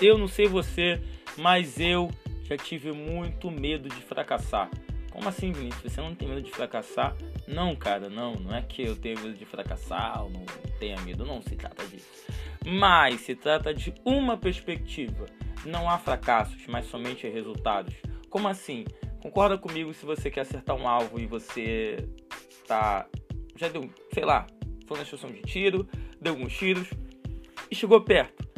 Eu não sei você, mas eu já tive muito medo de fracassar. Como assim, Vinícius? Você não tem medo de fracassar? Não, cara, não. Não é que eu tenho medo de fracassar ou não tenha medo. Não se trata disso. Mas se trata de uma perspectiva. Não há fracassos, mas somente resultados. Como assim? Concorda comigo se você quer acertar um alvo e você tá. Já deu, sei lá, foi na estação de tiro, deu alguns tiros e chegou perto.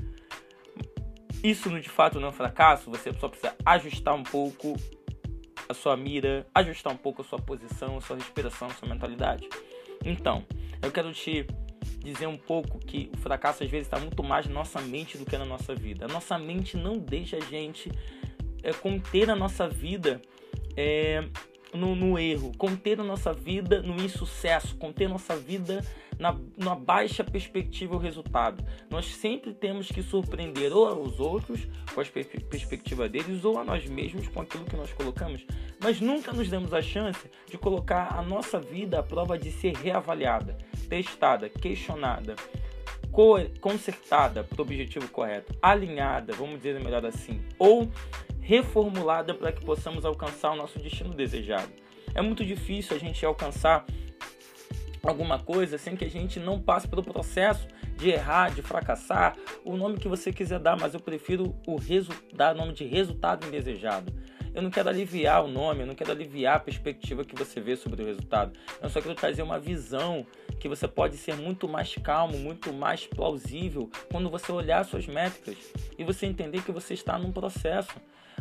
Isso de fato não é um fracasso, você só precisa ajustar um pouco a sua mira, ajustar um pouco a sua posição, a sua respiração, a sua mentalidade. Então, eu quero te dizer um pouco que o fracasso às vezes está muito mais na nossa mente do que na nossa vida. A nossa mente não deixa a gente é, conter a nossa vida é, no, no, erro, conter a nossa vida no insucesso, conter a nossa vida na, na baixa perspectiva o resultado. Nós sempre temos que surpreender ou aos outros com a perspectiva deles ou a nós mesmos com aquilo que nós colocamos, mas nunca nos damos a chance de colocar a nossa vida à prova de ser reavaliada, testada, questionada, consertada para o objetivo correto, alinhada, vamos dizer melhor assim, ou reformulada para que possamos alcançar o nosso destino desejado. É muito difícil a gente alcançar alguma coisa sem que a gente não passe pelo processo de errar, de fracassar, o nome que você quiser dar, mas eu prefiro o dar nome de resultado indesejado. Eu não quero aliviar o nome, eu não quero aliviar a perspectiva que você vê sobre o resultado. Eu só quero trazer uma visão que você pode ser muito mais calmo, muito mais plausível quando você olhar suas métricas e você entender que você está num processo.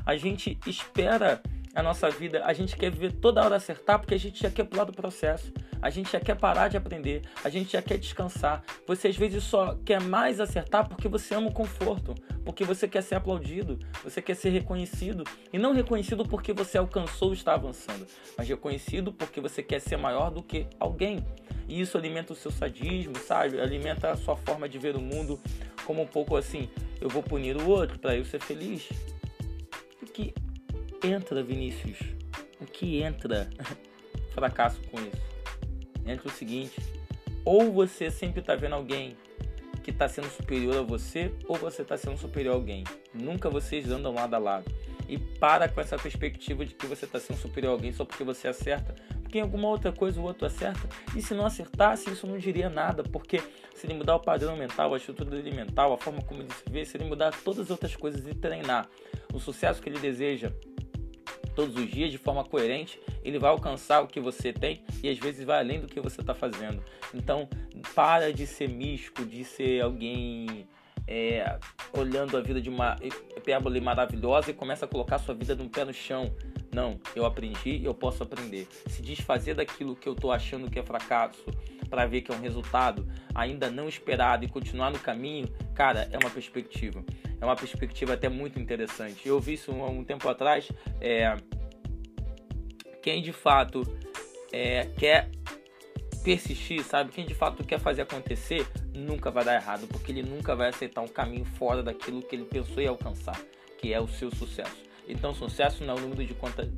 A gente espera a nossa vida, a gente quer viver toda hora acertar porque a gente já quer pular do processo. A gente já quer parar de aprender, a gente já quer descansar. Você às vezes só quer mais acertar porque você ama o conforto, porque você quer ser aplaudido, você quer ser reconhecido. E não reconhecido porque você alcançou ou está avançando, mas reconhecido porque você quer ser maior do que alguém. E isso alimenta o seu sadismo, sabe? Alimenta a sua forma de ver o mundo como um pouco assim: eu vou punir o outro para eu ser feliz. Que entra, Vinícius? O que entra fracasso com isso? entre o seguinte: ou você sempre está vendo alguém que está sendo superior a você, ou você está sendo superior a alguém. Nunca vocês andam lado a lado. E para com essa perspectiva de que você está sendo superior a alguém só porque você acerta, porque em alguma outra coisa o outro acerta. E se não acertasse, isso não diria nada, porque se ele mudar o padrão mental, a estrutura dele mental, a forma como ele se vê, se ele mudar todas as outras coisas e treinar o sucesso que ele deseja todos os dias de forma coerente, ele vai alcançar o que você tem e às vezes vai além do que você está fazendo. Então, para de ser místico, de ser alguém é, olhando a vida de uma hipérbole maravilhosa e começa a colocar sua vida num pé no chão. Não, eu aprendi, eu posso aprender. Se desfazer daquilo que eu estou achando que é fracasso para ver que é um resultado ainda não esperado e continuar no caminho, cara, é uma perspectiva é uma perspectiva até muito interessante. Eu vi isso há um tempo atrás. É, quem de fato é, quer persistir, sabe? Quem de fato quer fazer acontecer, nunca vai dar errado, porque ele nunca vai aceitar um caminho fora daquilo que ele pensou em alcançar, que é o seu sucesso. Então, sucesso não é o número de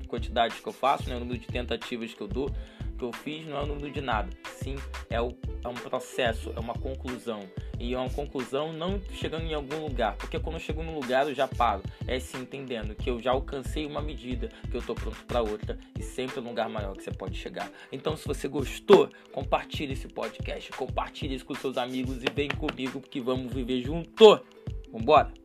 quantidades que eu faço, não é o número de tentativas que eu dou, que eu fiz, não é o número de nada. Sim, é, o, é um processo, é uma conclusão. E é uma conclusão não chegando em algum lugar, porque quando eu chego num lugar eu já paro. É sim entendendo que eu já alcancei uma medida, que eu estou pronto para outra e sempre um lugar maior que você pode chegar. Então, se você gostou, compartilhe esse podcast, compartilhe isso com seus amigos e vem comigo porque vamos viver junto. Vambora!